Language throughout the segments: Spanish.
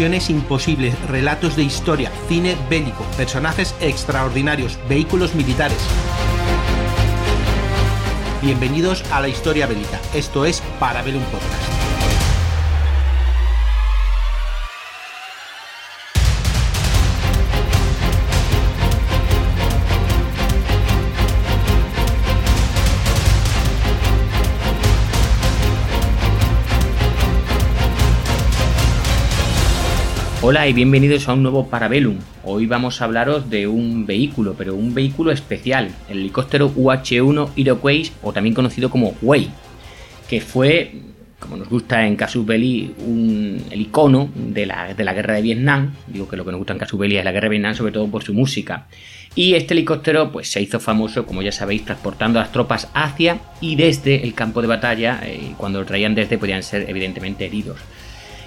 imposibles, relatos de historia, cine bélico, personajes extraordinarios, vehículos militares. Bienvenidos a la historia bélica. Esto es Parabellum Podcast. Hola y bienvenidos a un nuevo Parabellum. Hoy vamos a hablaros de un vehículo, pero un vehículo especial, el helicóptero UH-1 Iroquois, o también conocido como Way, que fue, como nos gusta en Casus Belli, un, el icono de la, de la, guerra de Vietnam. Digo que lo que nos gusta en Casus Belli es la guerra de Vietnam, sobre todo por su música. Y este helicóptero pues, se hizo famoso, como ya sabéis, transportando a las tropas hacia y desde el campo de batalla. Eh, cuando lo traían desde podían ser evidentemente heridos.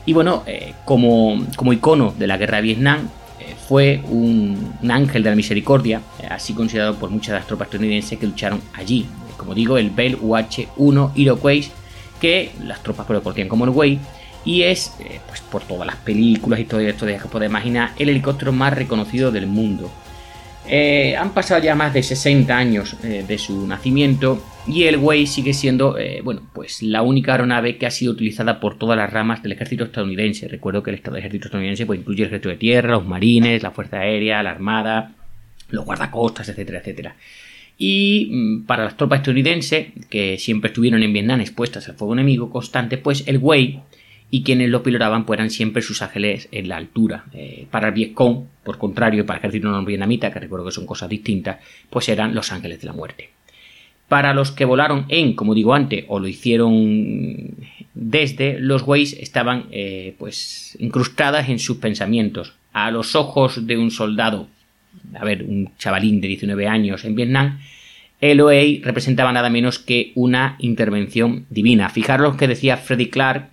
Y bueno, eh, como, como, icono de la guerra de Vietnam, eh, fue un, ángel de la misericordia, eh, así considerado por muchas de las tropas estadounidenses que lucharon allí. como digo, el Bell UH-1 Iroquois, que las tropas lo conocían como el Way, y es, pues por todas las películas y todo esto que podéis imaginar, el helicóptero más reconocido del mundo. Eh, han pasado ya más de 60 años eh, de su nacimiento y el Way sigue siendo, eh, bueno, pues la única aeronave que ha sido utilizada por todas las ramas del ejército estadounidense. Recuerdo que el ejército estadounidense pues, incluye el ejército de tierra, los marines, la fuerza aérea, la armada, los guardacostas, etcétera, etcétera. Y mm, para las tropas estadounidenses, que siempre estuvieron en Vietnam expuestas al fuego enemigo constante, pues el Way y quienes lo pilotaban pues eran siempre sus ángeles en la altura. Eh, para el Vietcong, por contrario, para el ejército no vietnamita, que recuerdo que son cosas distintas, pues eran los ángeles de la muerte. Para los que volaron en, como digo antes, o lo hicieron desde, los Ways estaban eh, pues incrustadas en sus pensamientos. A los ojos de un soldado, a ver, un chavalín de 19 años en Vietnam, el OEI representaba nada menos que una intervención divina. Fijaros que decía Freddy Clark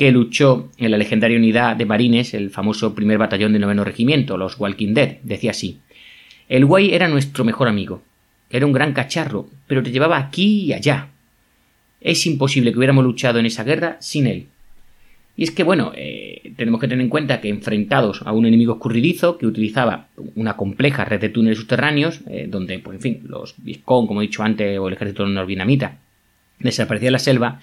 que luchó en la legendaria unidad de marines, el famoso primer batallón del noveno regimiento, los Walking Dead. Decía así: El güey era nuestro mejor amigo. Era un gran cacharro, pero te llevaba aquí y allá. Es imposible que hubiéramos luchado en esa guerra sin él. Y es que, bueno, eh, tenemos que tener en cuenta que enfrentados a un enemigo escurridizo que utilizaba una compleja red de túneles subterráneos, eh, donde, pues, en fin, los Viscón, como he dicho antes, o el ejército norvietnamita, desaparecía de la selva,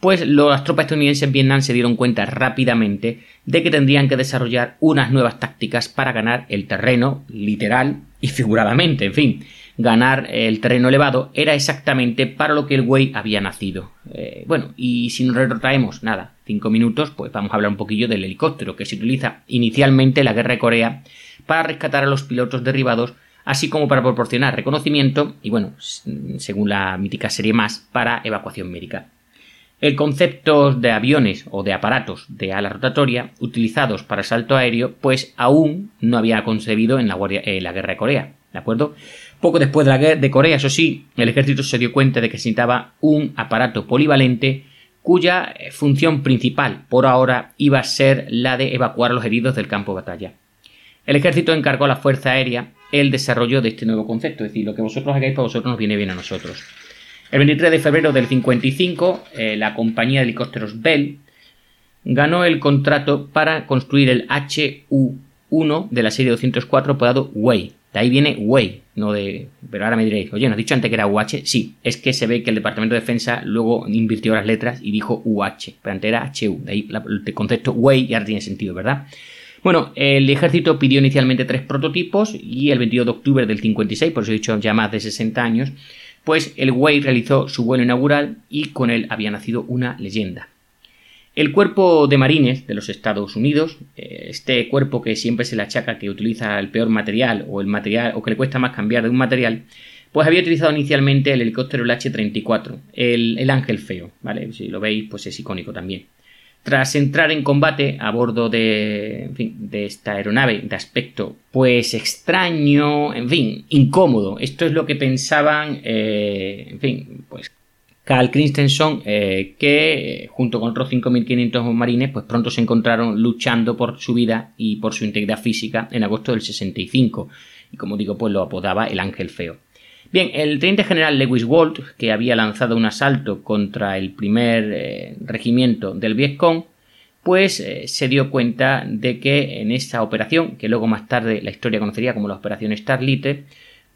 pues las tropas estadounidenses en Vietnam se dieron cuenta rápidamente de que tendrían que desarrollar unas nuevas tácticas para ganar el terreno, literal y figuradamente, en fin. Ganar el terreno elevado era exactamente para lo que el güey había nacido. Eh, bueno, y si nos retrotraemos, nada, cinco minutos, pues vamos a hablar un poquillo del helicóptero que se utiliza inicialmente en la guerra de Corea para rescatar a los pilotos derribados así como para proporcionar reconocimiento y, bueno, según la mítica serie más, para evacuación médica. El concepto de aviones o de aparatos de ala rotatoria utilizados para salto aéreo, pues aún no había concebido en la, guerra de Corea, ¿de acuerdo? Poco después de la guerra de Corea, eso sí, el ejército se dio cuenta de que necesitaba un aparato polivalente cuya eh, función principal por ahora iba a ser la de evacuar a los heridos del campo de batalla. El ejército encargó a la Fuerza Aérea el desarrollo de este nuevo concepto, es decir, lo que vosotros hagáis para vosotros nos viene bien a nosotros. El 23 de febrero del 55, eh, la compañía de helicópteros Bell ganó el contrato para construir el HU-1 de la serie 204 apodado Way. De ahí viene Way, no de. Pero ahora me diréis, oye, ¿no has dicho antes que era UH? Sí, es que se ve que el Departamento de Defensa luego invirtió las letras y dijo UH, pero antes era HU. De ahí el concepto Way ya tiene sentido, ¿verdad? Bueno, el ejército pidió inicialmente tres prototipos y el 22 de octubre del 56, por eso he dicho ya más de 60 años, pues el Way realizó su vuelo inaugural y con él había nacido una leyenda. El cuerpo de marines de los Estados Unidos, eh, este cuerpo que siempre se le achaca que utiliza el peor material o el material o que le cuesta más cambiar de un material, pues había utilizado inicialmente el helicóptero el H-34, el, el ángel feo, ¿vale? Si lo veis, pues es icónico también. Tras entrar en combate a bordo de, de esta aeronave de aspecto pues extraño, en fin, incómodo. Esto es lo que pensaban, eh, en fin, pues Carl Christensen, eh, que junto con otros 5.500 marines, pues pronto se encontraron luchando por su vida y por su integridad física en agosto del 65. Y como digo, pues lo apodaba el Ángel Feo. Bien, el teniente general Lewis Walt, que había lanzado un asalto contra el primer eh, regimiento del Vietcong, pues eh, se dio cuenta de que en esta operación, que luego más tarde la historia conocería como la operación Starlite,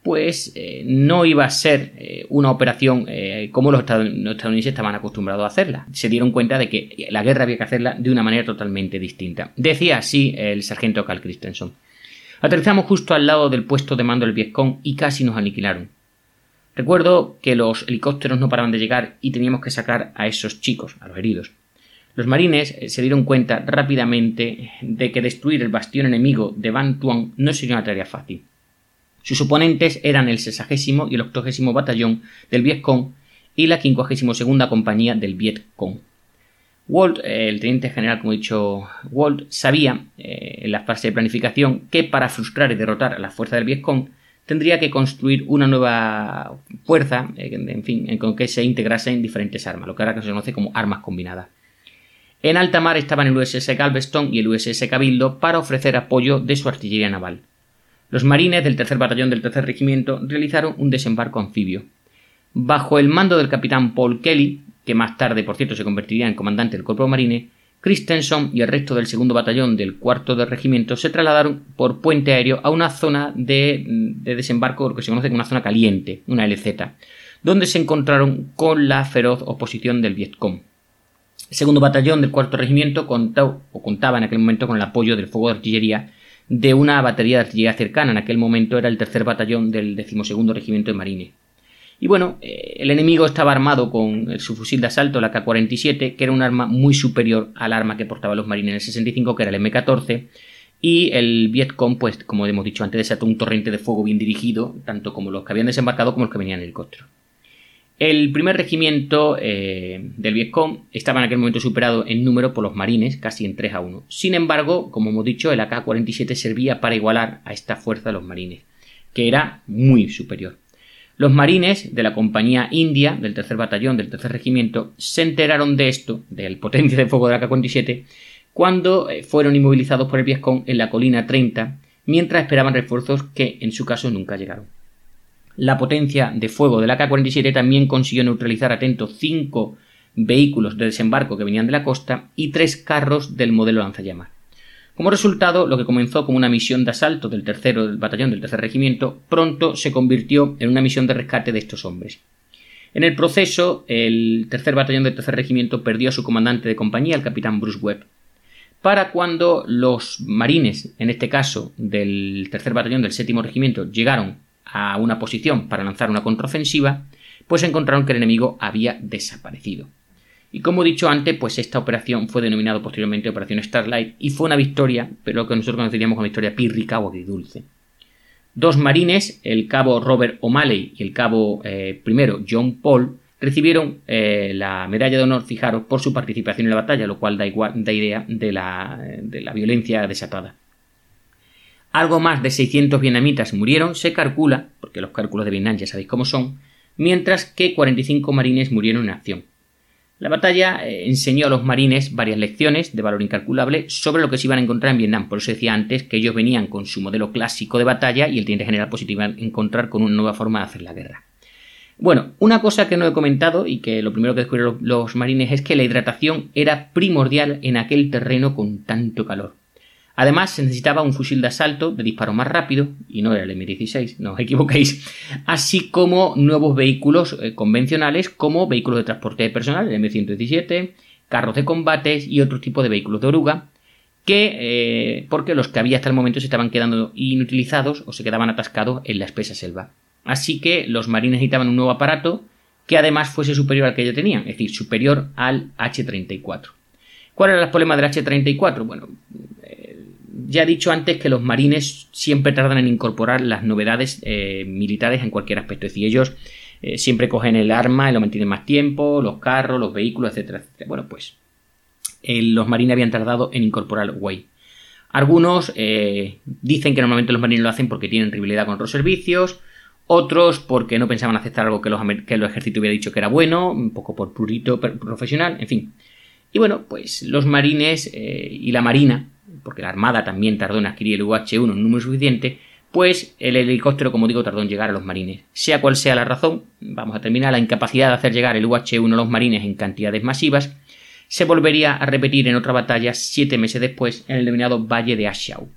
pues eh, no iba a ser una operación como los estadounidenses estaban acostumbrados a hacerla. Se dieron cuenta de que la guerra había que hacerla de una manera totalmente distinta. Decía así el sargento Carl Christensen. Aterrizamos justo al lado del puesto de mando del Vietcong y casi nos aniquilaron. Recuerdo que los helicópteros no paraban de llegar y teníamos que sacar a esos chicos, a los heridos. Los marines eh, se dieron cuenta rápidamente de que destruir el bastión enemigo de Van Tuan no sería una tarea fácil. Sus oponentes eran el 60 y el 80 batallón del Vietcong y la 52 compañía del Vietcong. Walt, eh, el teniente general, como he dicho, Walt sabía eh, en la fase de planificación que para frustrar y derrotar a la fuerza del Vietcong tendría que construir una nueva fuerza, eh, en fin, con que se integrase en diferentes armas, lo que ahora se conoce como armas combinadas. En alta mar estaban el USS Galveston y el USS Cabildo para ofrecer apoyo de su artillería naval. Los marines del tercer batallón del tercer regimiento realizaron un desembarco anfibio. Bajo el mando del capitán Paul Kelly, que más tarde, por cierto, se convertiría en comandante del cuerpo marine, Christensen y el resto del segundo batallón del cuarto de regimiento se trasladaron por puente aéreo a una zona de, desembarco, lo que se conoce como una zona caliente, una LZ, donde se encontraron con la feroz oposición del Vietcong. El segundo batallón del cuarto regimiento contó, o contaba en aquel momento con el apoyo del fuego de artillería de una batería de artillería cercana. En aquel momento era el tercer batallón del decimosegundo regimiento de marine. Y bueno, eh, el enemigo estaba armado con su fusil de asalto, la K-47, que era un arma muy superior al arma que portaban los marines en el 65, que era el M14. Y el Vietcong, pues como hemos dicho antes, desató un torrente de fuego bien dirigido, tanto como los que habían desembarcado como los que venían en helicóptero. El primer regimiento eh, del Vietcong estaba en aquel momento superado en número por los marines, casi en 3 a 1. Sin embargo, como hemos dicho, el AK-47 servía para igualar a esta fuerza de los marines, que era muy superior. Los marines de la compañía india del tercer batallón del tercer regimiento se enteraron de esto, del potencia de fuego de la K-47, cuando eh, fueron inmovilizados por el Viescong en la colina 30, mientras esperaban refuerzos que en su caso nunca llegaron. La potencia de fuego de la K-47 también consiguió neutralizar atentos cinco vehículos de desembarco que venían de la costa y tres carros del modelo lanzallamas. Como resultado, lo que comenzó como una misión de asalto del tercero batallón del tercer regimiento, pronto se convirtió en una misión de rescate de estos hombres. En el proceso, el tercer batallón del tercer regimiento perdió a su comandante de compañía, el capitán Bruce Webb. Para cuando los marines, en este caso del tercer batallón del séptimo regimiento, llegaron a una posición para lanzar una contraofensiva, pues encontraron que el enemigo había desaparecido. Y como he dicho antes, pues esta operación fue denominada posteriormente Operación Starlight y fue una victoria, pero lo que nosotros conoceríamos como victoria pírrica o agridulce. Dos marines, el cabo Robert O'Malley y el cabo eh, primero John Paul, recibieron eh, la medalla de honor, fijaros, por su participación en la batalla, lo cual da, igual, da idea de la, de la violencia desatada. Algo más de 600 vietnamitas murieron, se calcula, porque los cálculos de Vietnam ya sabéis cómo son, mientras que 45 marines murieron en acción. La batalla eh, enseñó a los marines varias lecciones de valor incalculable sobre lo que se iban a encontrar en Vietnam. Por eso decía antes que ellos venían con su modelo clásico de batalla y el teniente general pues iba a encontrar con una nueva forma de hacer la guerra. Bueno, una cosa que no he comentado y que lo primero que descubrieron los marines es que la hidratación era primordial en aquel terreno con tanto calor. Además, se necesitaba un fusil de asalto de disparo más rápido, y no era el M16, no os equivoquéis, así como nuevos vehículos eh, convencionales como vehículos de transporte personal, el M117, carros de combates y otro tipo de vehículos de oruga, que eh, porque los que había hasta el momento se estaban quedando inutilizados o se quedaban atascados en la espesa selva. Así que los marines necesitaban un nuevo aparato que además fuese superior al que ya tenían, es decir, superior al H-34. ¿Cuál era el problema del H-34? Bueno, ya he dicho antes que los marines siempre tardan en incorporar las novedades eh, militares en cualquier aspecto. Es decir, ellos eh, siempre cogen el arma y lo mantienen más tiempo, los carros, los vehículos, etcétera, etcétera. Bueno, pues eh, los marines habían tardado en incorporar Way. Algunos dicen que normalmente los marines lo hacen porque tienen rivalidad con otros servicios, otros porque no pensaban aceptar algo que los, que los ejércitos hubiera dicho que era bueno, un poco por purito profesional, en fin. Y bueno, pues los marines y la marina porque la Armada también tardó en adquirir el UH-1 en número suficiente, pues el helicóptero, como digo, tardó en llegar a los marines. Sea cual sea la razón, vamos a terminar la incapacidad de hacer llegar el UH-1 a los marines en cantidades masivas, se volvería a repetir en otra batalla siete meses después en el denominado Valle de Ashau.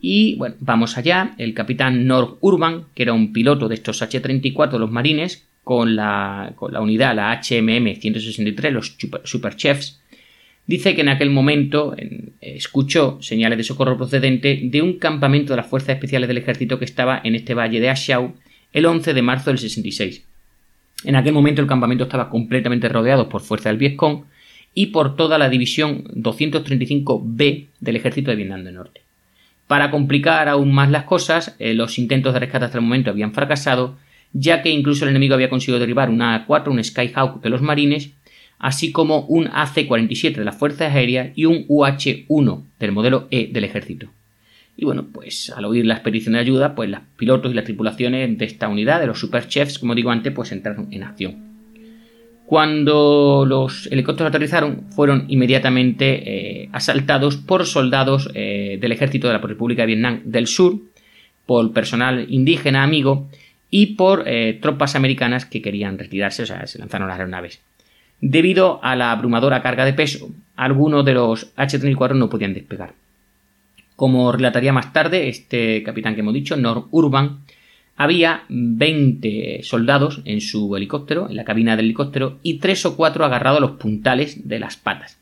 Y bueno, vamos allá, el capitán North Urban, que era un piloto de estos H-34 de los marines, con la, con la unidad, la HMM 163, los Super, Chefs, dice que en aquel momento escuchó señales de socorro procedente de un campamento de las Fuerzas Especiales del Ejército que estaba en este valle de Ashau el 11 de marzo del 66. En aquel momento el campamento estaba completamente rodeado por fuerzas del Vietcong y por toda la división 235B del ejército de Vietnam del Norte. Para complicar aún más las cosas, eh, los intentos de rescate hasta el momento habían fracasado, ya que incluso el enemigo había conseguido derribar una A4, un Skyhawk de los marines, así como un AC-47 de las fuerzas aéreas y un UH-1 del modelo E del ejército. Y bueno, pues al oír la expedición de ayuda, pues los pilotos y las tripulaciones de esta unidad, de los Super Chefs, como digo antes, pues entraron en acción. Cuando los helicópteros aterrizaron, fueron inmediatamente eh, asaltados por soldados eh, del ejército de la República de Vietnam del Sur, por personal indígena amigo y por eh, tropas americanas que querían retirarse, o sea, se lanzaron las aeronaves. Debido a la abrumadora carga de peso, algunos de los H-34 no podían despegar. Como relataría más tarde este capitán que hemos dicho, Nor Urban, había 20 soldados en su helicóptero, en la cabina del helicóptero, y tres o cuatro agarrados a los puntales de las patas.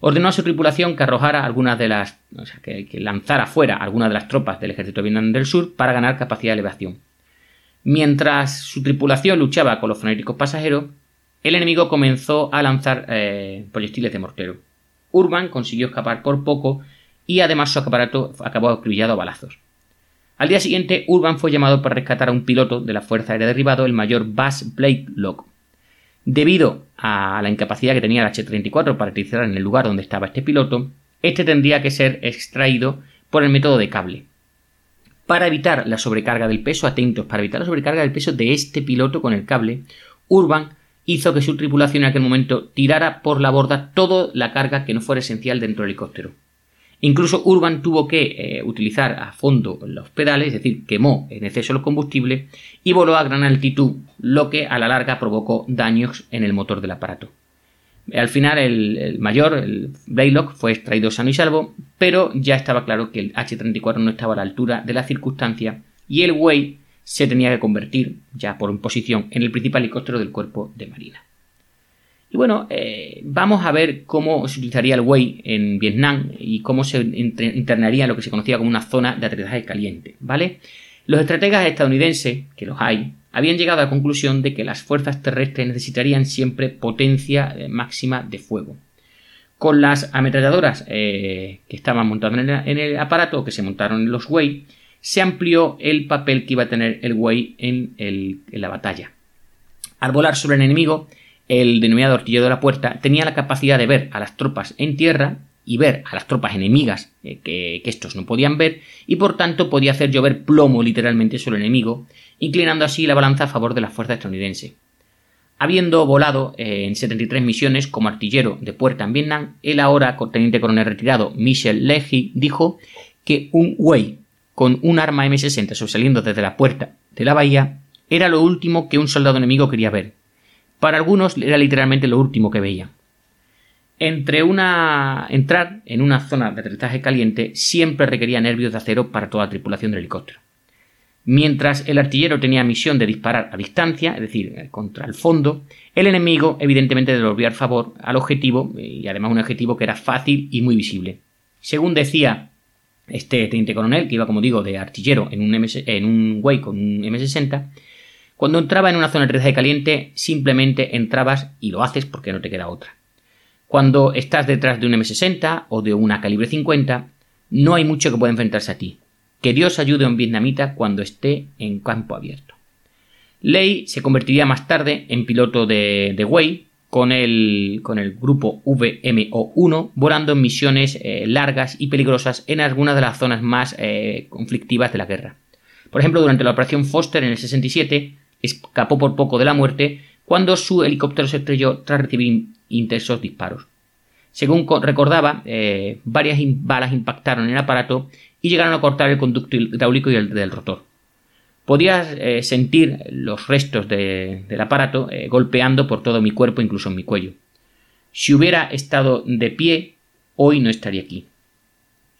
Ordenó a su tripulación que arrojara algunas de las. o sea, que, lanzara fuera algunas de las tropas del ejército de Vietnam del Sur para ganar capacidad de elevación. Mientras su tripulación luchaba con los fanáticos pasajeros, el enemigo comenzó a lanzar eh, proyectiles de mortero. Urban consiguió escapar por poco y además su aparato acabó acribillado a balazos. Al día siguiente, Urban fue llamado para rescatar a un piloto de la Fuerza Aérea Derribado, el mayor Buzz Blakelock. Debido a la incapacidad que tenía el H-34 para aterrizar en el lugar donde estaba este piloto, este tendría que ser extraído por el método de cable. Para evitar la sobrecarga del peso, atentos, para evitar la sobrecarga del peso de este piloto con el cable, Urban hizo que su tripulación en aquel momento tirara por la borda toda la carga que no fuera esencial dentro del helicóptero. Incluso Urban tuvo que eh, utilizar a fondo los pedales, es decir, quemó en exceso el combustible y voló a gran altitud, lo que a la larga provocó daños en el motor del aparato. Al final el, mayor, el Blaylock, fue extraído sano y salvo, pero ya estaba claro que el H-34 no estaba a la altura de la circunstancia y el Way se tenía que convertir, ya por imposición, en el principal helicóptero del cuerpo de marina. Y bueno, eh, vamos a ver cómo se utilizaría el Way en Vietnam y cómo se internaría en lo que se conocía como una zona de aterrizaje caliente, ¿vale? Los estrategas estadounidenses, que los hay, habían llegado a la conclusión de que las fuerzas terrestres necesitarían siempre potencia eh, máxima de fuego. Con las ametralladoras eh, que estaban montadas en el, aparato, que se montaron en los Way, se amplió el papel que iba a tener el Way en, la batalla. Al volar sobre el enemigo, el denominado artillero de la puerta, tenía la capacidad de ver a las tropas en tierra y ver a las tropas enemigas eh, que, estos no podían ver y por tanto podía hacer llover plomo literalmente sobre el enemigo, inclinando así la balanza a favor de la fuerza estadounidense. Habiendo volado eh, en 73 misiones como artillero de puerta en Vietnam, el ahora teniente coronel retirado Michel Leahy dijo que un Wei con un arma M60 sobresaliendo desde la puerta de la bahía era lo último que un soldado enemigo quería ver, para algunos era literalmente lo último que veían. Entre una... entrar en una zona de aterrizaje caliente siempre requería nervios de acero para toda la tripulación del helicóptero. Mientras el artillero tenía misión de disparar a distancia, es decir, eh, contra el fondo, el enemigo evidentemente devolvía favor al objetivo, y además un objetivo que era fácil y muy visible. Según decía este teniente coronel, que iba como digo de artillero en un, en un Way con un M60, cuando entraba en una zona de aterrizaje caliente, simplemente entrabas y lo haces porque no te queda otra. Cuando estás detrás de un M60 o de una calibre 50, no hay mucho que pueda enfrentarse a ti. Que Dios ayude a un vietnamita cuando esté en campo abierto. Lei se convertiría más tarde en piloto de, de Way con el, con el grupo VMO-1 volando en misiones eh, largas y peligrosas en algunas de las zonas más eh, conflictivas de la guerra. Por ejemplo, durante la operación Foster en el 67, escapó por poco de la muerte cuando su helicóptero se estrelló tras recibir intensos disparos. Según recordaba, eh, varias balas impactaron en el aparato y llegaron a cortar el conducto hidráulico y el del rotor. Podía eh, sentir los restos del aparato eh, golpeando por todo mi cuerpo, incluso en mi cuello. Si hubiera estado de pie, hoy no estaría aquí.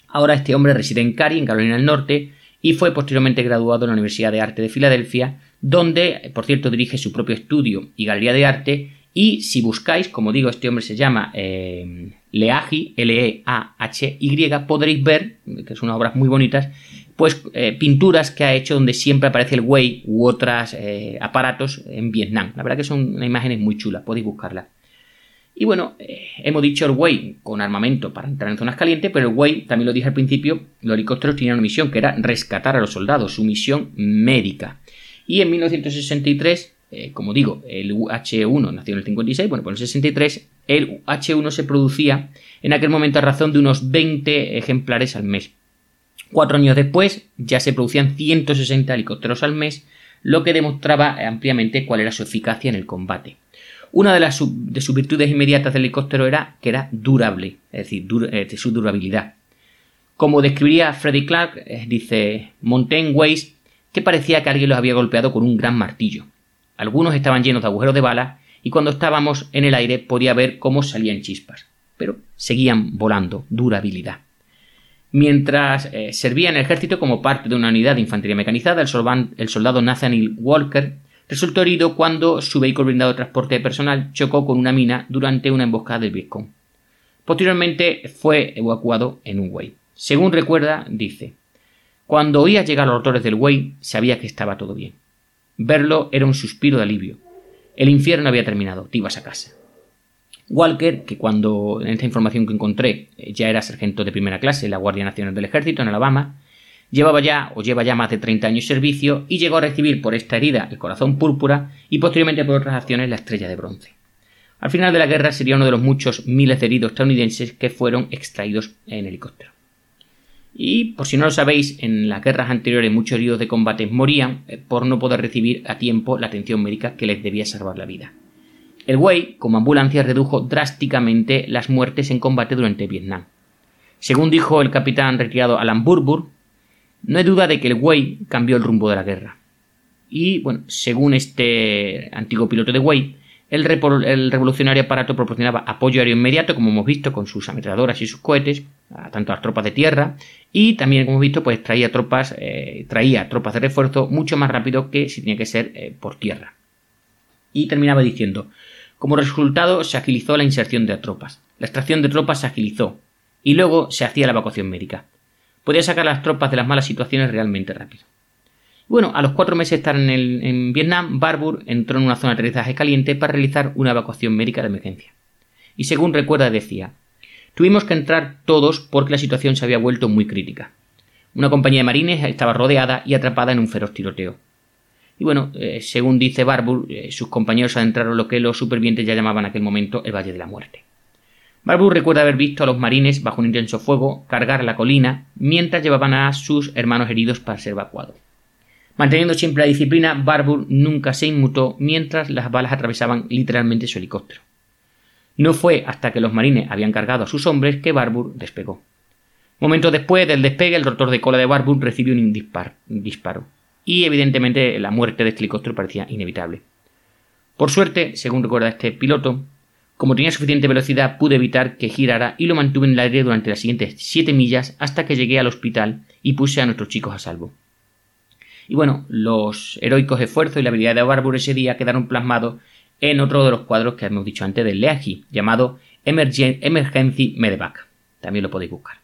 Ahora este hombre reside en Cary, en Carolina del Norte, y fue posteriormente graduado en la Universidad de Arte de Filadelfia, donde, por cierto, dirige su propio estudio y galería de arte. Y si buscáis, como digo, este hombre se llama eh, Leahy, L-E-A-H-Y, podréis ver, que son obras muy bonitas, pues eh, pinturas que ha hecho donde siempre aparece el Wei u otros eh, aparatos en Vietnam. La verdad que son unas imágenes muy chulas, podéis buscarlas. Y bueno, eh, hemos dicho el Wei con armamento para entrar en zonas calientes, pero el Wei, también lo dije al principio, los helicópteros tenían una misión que era rescatar a los soldados, su misión médica. Y en 1963, como digo, el H-1 nació en el 56, bueno, pues en el 63 el H-1 se producía en aquel momento a razón de unos 20 ejemplares al mes. Cuatro años después ya se producían 160 helicópteros al mes, lo que demostraba ampliamente cuál era su eficacia en el combate. Una de, las, de sus virtudes inmediatas del helicóptero era que era durable, es decir, eh, su durabilidad. Como describiría Freddy Clark, eh, dice Montaigne Weiss que parecía que alguien los había golpeado con un gran martillo. Algunos estaban llenos de agujeros de balas y cuando estábamos en el aire podía ver cómo salían chispas, pero seguían volando, durabilidad. Mientras eh, servía en el ejército como parte de una unidad de infantería mecanizada, el, soldado Nathaniel Walker resultó herido cuando su vehículo blindado de transporte de personal chocó con una mina durante una emboscada del Vietcong. Posteriormente fue evacuado en un Way. Según recuerda, dice, cuando oía llegar los autores del Way, sabía que estaba todo bien. Verlo era un suspiro de alivio. El infierno había terminado, te ibas a casa. Walker, que cuando en esta información que encontré ya era sargento de primera clase en la Guardia Nacional del Ejército en Alabama, llevaba ya o lleva ya más de 30 años de servicio y llegó a recibir por esta herida el corazón púrpura y posteriormente por otras acciones la estrella de bronce. Al final de la guerra sería uno de los muchos miles de heridos estadounidenses que fueron extraídos en helicóptero. Y por si no lo sabéis, en las guerras anteriores muchos heridos de combate morían eh, por no poder recibir a tiempo la atención médica que les debía salvar la vida. El Wei, como ambulancia, redujo drásticamente las muertes en combate durante Vietnam. Según dijo el capitán retirado Alan Burbur, no hay duda de que el Wei cambió el rumbo de la guerra. Y, bueno, según este antiguo piloto de Wei, el, revolucionario aparato proporcionaba apoyo aéreo inmediato, como hemos visto, con sus ametralladoras y sus cohetes, a tanto a las tropas de tierra, y también, como hemos visto, pues traía tropas, eh, traía tropas de refuerzo mucho más rápido que si tenía que ser eh, por tierra. Y terminaba diciendo, como resultado, se agilizó la inserción de tropas. La extracción de tropas se agilizó. Y luego se hacía la evacuación médica. Podía sacar a las tropas de las malas situaciones realmente rápido. Bueno, a los cuatro meses de estar en, en Vietnam, Barbour entró en una zona de aterrizaje caliente para realizar una evacuación médica de emergencia. Y según recuerda decía, tuvimos que entrar todos porque la situación se había vuelto muy crítica. Una compañía de marines estaba rodeada y atrapada en un feroz tiroteo. Y bueno, eh, según dice Barbour, eh, sus compañeros adentraron lo que los supervivientes ya llamaban en aquel momento el Valle de la Muerte. Barbour recuerda haber visto a los marines bajo un intenso fuego cargar la colina mientras llevaban a sus hermanos heridos para ser evacuados. Manteniendo siempre la disciplina, Barbour nunca se inmutó mientras las balas atravesaban literalmente su helicóptero. No fue hasta que los marines habían cargado a sus hombres que Barbour despegó. Momentos después del despegue, el rotor de cola de Barbour recibió un disparo y evidentemente la muerte de este helicóptero parecía inevitable. Por suerte, según recuerda este piloto, como tenía suficiente velocidad pude evitar que girara y lo mantuve en el aire durante las siguientes 7 millas hasta que llegué al hospital y puse a nuestros chicos a salvo. Y bueno, los heroicos esfuerzos y la habilidad de Barbour ese día quedaron plasmados en otro de los cuadros que hemos dicho antes del Leahy, llamado Emergency Medevac. También lo podéis buscar.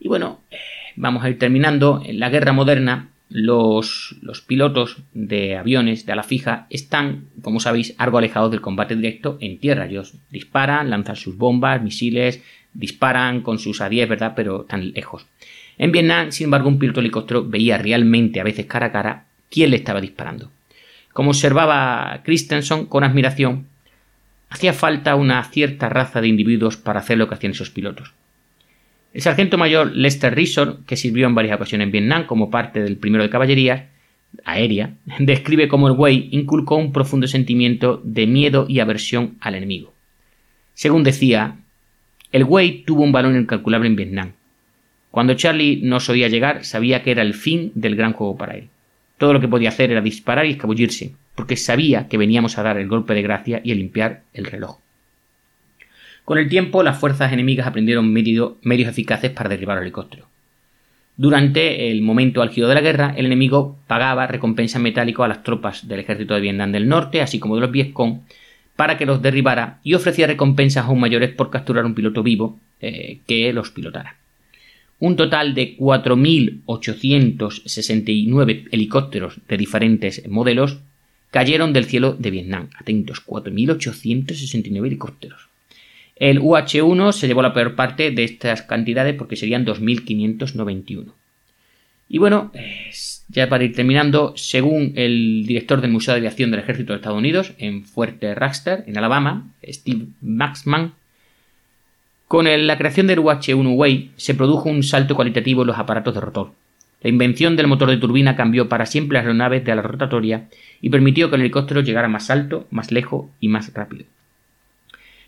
Y bueno, eh, vamos a ir terminando. En la guerra moderna los, pilotos de aviones de ala fija están, como sabéis, algo alejados del combate directo en tierra. Ellos disparan, lanzan sus bombas, misiles, disparan con sus A-10, ¿verdad? Pero tan lejos. En Vietnam, sin embargo, un piloto helicóptero veía realmente, a veces cara a cara, quién le estaba disparando. Como observaba Christensen con admiración, hacía falta una cierta raza de individuos para hacer lo que hacían esos pilotos. El sargento mayor Lester Risor, que sirvió en varias ocasiones en Vietnam como parte del primero de caballería aérea, describe cómo el Wei inculcó un profundo sentimiento de miedo y aversión al enemigo. Según decía, el Wei tuvo un valor incalculable en Vietnam. Cuando Charlie nos oía llegar, sabía que era el fin del gran juego para él. Todo lo que podía hacer era disparar y escabullirse, porque sabía que veníamos a dar el golpe de gracia y a limpiar el reloj. Con el tiempo, las fuerzas enemigas aprendieron medios eficaces para derribar el helicóptero. Durante el momento álgido de la guerra, el enemigo pagaba recompensas metálicas a las tropas del ejército de Vietnam del Norte, así como de los Vietcong, para que los derribara y ofrecía recompensas aún mayores por capturar un piloto vivo eh, que los pilotara. Un total de 4.869 helicópteros de diferentes modelos cayeron del cielo de Vietnam. Atentos, 4.869 helicópteros. El UH-1 se llevó la peor parte de estas cantidades porque serían 2.591. Y bueno, ya para ir terminando, según el director del Museo de Aviación del Ejército de Estados Unidos en Fuerte Raster, en Alabama, Steve Maxman, con la creación del UH-1 Way se produjo un salto cualitativo en los aparatos de rotor. La invención del motor de turbina cambió para siempre las aeronaves de la rotatoria y permitió que el helicóptero llegara más alto, más lejos y más rápido.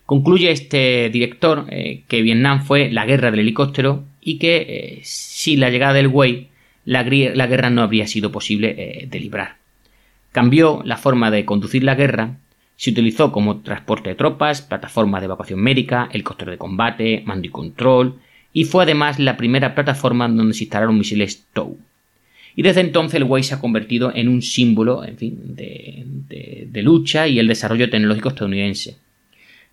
Concluye este director eh, que Vietnam fue la guerra del helicóptero y que eh, sin la llegada del Way la, guerra no habría sido posible eh, de librar. Cambió la forma de conducir la guerra, se utilizó como transporte de tropas, plataforma de evacuación médica, helicóptero de combate, mando y control, y fue además la primera plataforma donde se instalaron misiles TOW. Y desde entonces el Way se ha convertido en un símbolo en fin, de lucha y el desarrollo tecnológico estadounidense.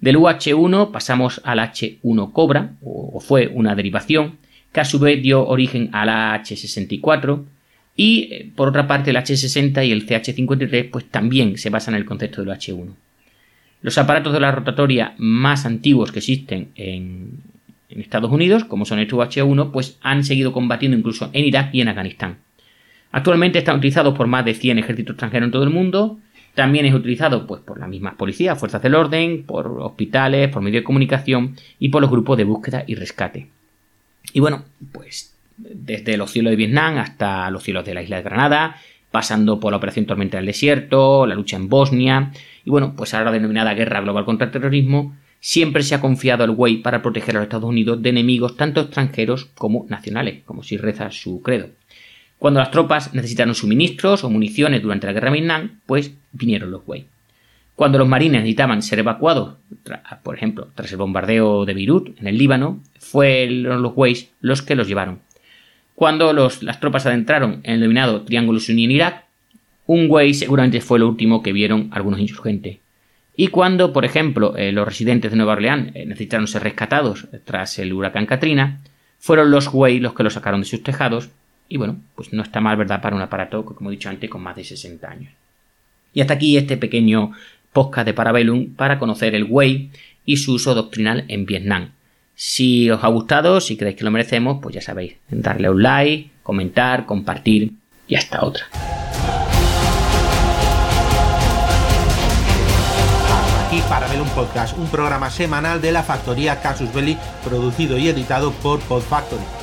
Del UH1 pasamos al H1 Cobra, o fue una derivación, que a su vez dio origen a la H64, y eh, por otra parte el H60 y el CH53 pues también se basan en el concepto del H1. Los aparatos de la rotatoria más antiguos que existen en, Estados Unidos, como son estos H1, pues han seguido combatiendo incluso en Irak y en Afganistán. Actualmente están utilizados por más de 100 ejércitos extranjeros en todo el mundo, también es utilizado pues, por las mismas policías, fuerzas del orden, por hospitales, por medios de comunicación y por los grupos de búsqueda y rescate. Y bueno, pues desde los cielos de Vietnam hasta los cielos de la isla de Granada, pasando por la Operación Tormenta del Desierto, la lucha en Bosnia, y bueno, pues ahora denominada Guerra Global contra el Terrorismo, siempre se ha confiado al Way para proteger a los Estados Unidos de enemigos tanto extranjeros como nacionales, como si reza su credo. Cuando las tropas necesitaron suministros o municiones durante la guerra de Vietnam, pues vinieron los Way. Cuando los marines necesitaban ser evacuados, por ejemplo, tras el bombardeo de Beirut, en el Líbano, fueron los Ways los que los llevaron. Cuando las tropas adentraron en el denominado Triángulo Suní en Irak, un Way seguramente fue lo último que vieron algunos insurgentes. Y cuando, por ejemplo, eh, los residentes de Nueva Orleans eh, necesitaron ser rescatados tras el huracán Katrina, fueron los Way los que los sacaron de sus tejados y bueno, pues no está mal, ¿verdad?, para un aparato, como he dicho antes, con más de 60 años. Y hasta aquí este pequeño podcast de Parabellum para conocer el Way y su uso doctrinal en Vietnam. Si os ha gustado, si creéis que lo merecemos, pues ya sabéis, darle un like, comentar, compartir y hasta otra. Aquí Parabellum Podcast, un programa semanal de la factoría Casus Belli, producido y editado por Podfactory